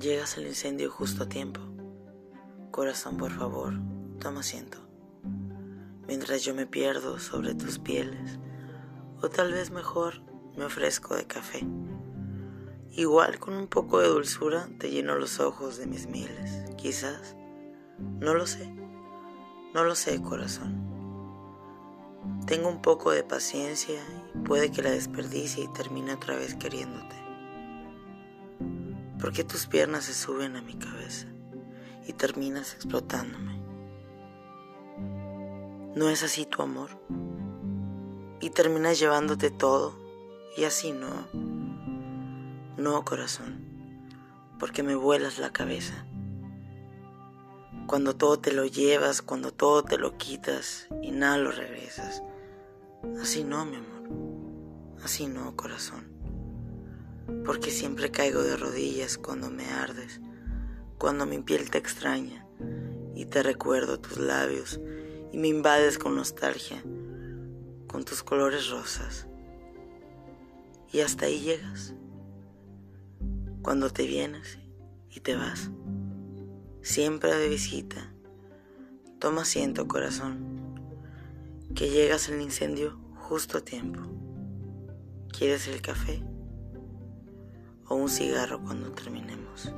Llegas al incendio justo a tiempo. Corazón, por favor, toma asiento. Mientras yo me pierdo sobre tus pieles, o tal vez mejor me ofrezco de café. Igual con un poco de dulzura te lleno los ojos de mis miles. Quizás, no lo sé, no lo sé, corazón. Tengo un poco de paciencia y puede que la desperdicie y termine otra vez queriéndote. Porque tus piernas se suben a mi cabeza y terminas explotándome. ¿No es así tu amor? Y terminas llevándote todo y así no. No, corazón, porque me vuelas la cabeza. Cuando todo te lo llevas, cuando todo te lo quitas y nada lo regresas. Así no, mi amor. Así no, corazón. Porque siempre caigo de rodillas cuando me ardes, cuando mi piel te extraña y te recuerdo tus labios y me invades con nostalgia, con tus colores rosas. Y hasta ahí llegas. Cuando te vienes y te vas. Siempre de visita. Toma asiento, corazón que llegas al incendio justo a tiempo. ¿Quieres el café? ¿O un cigarro cuando terminemos?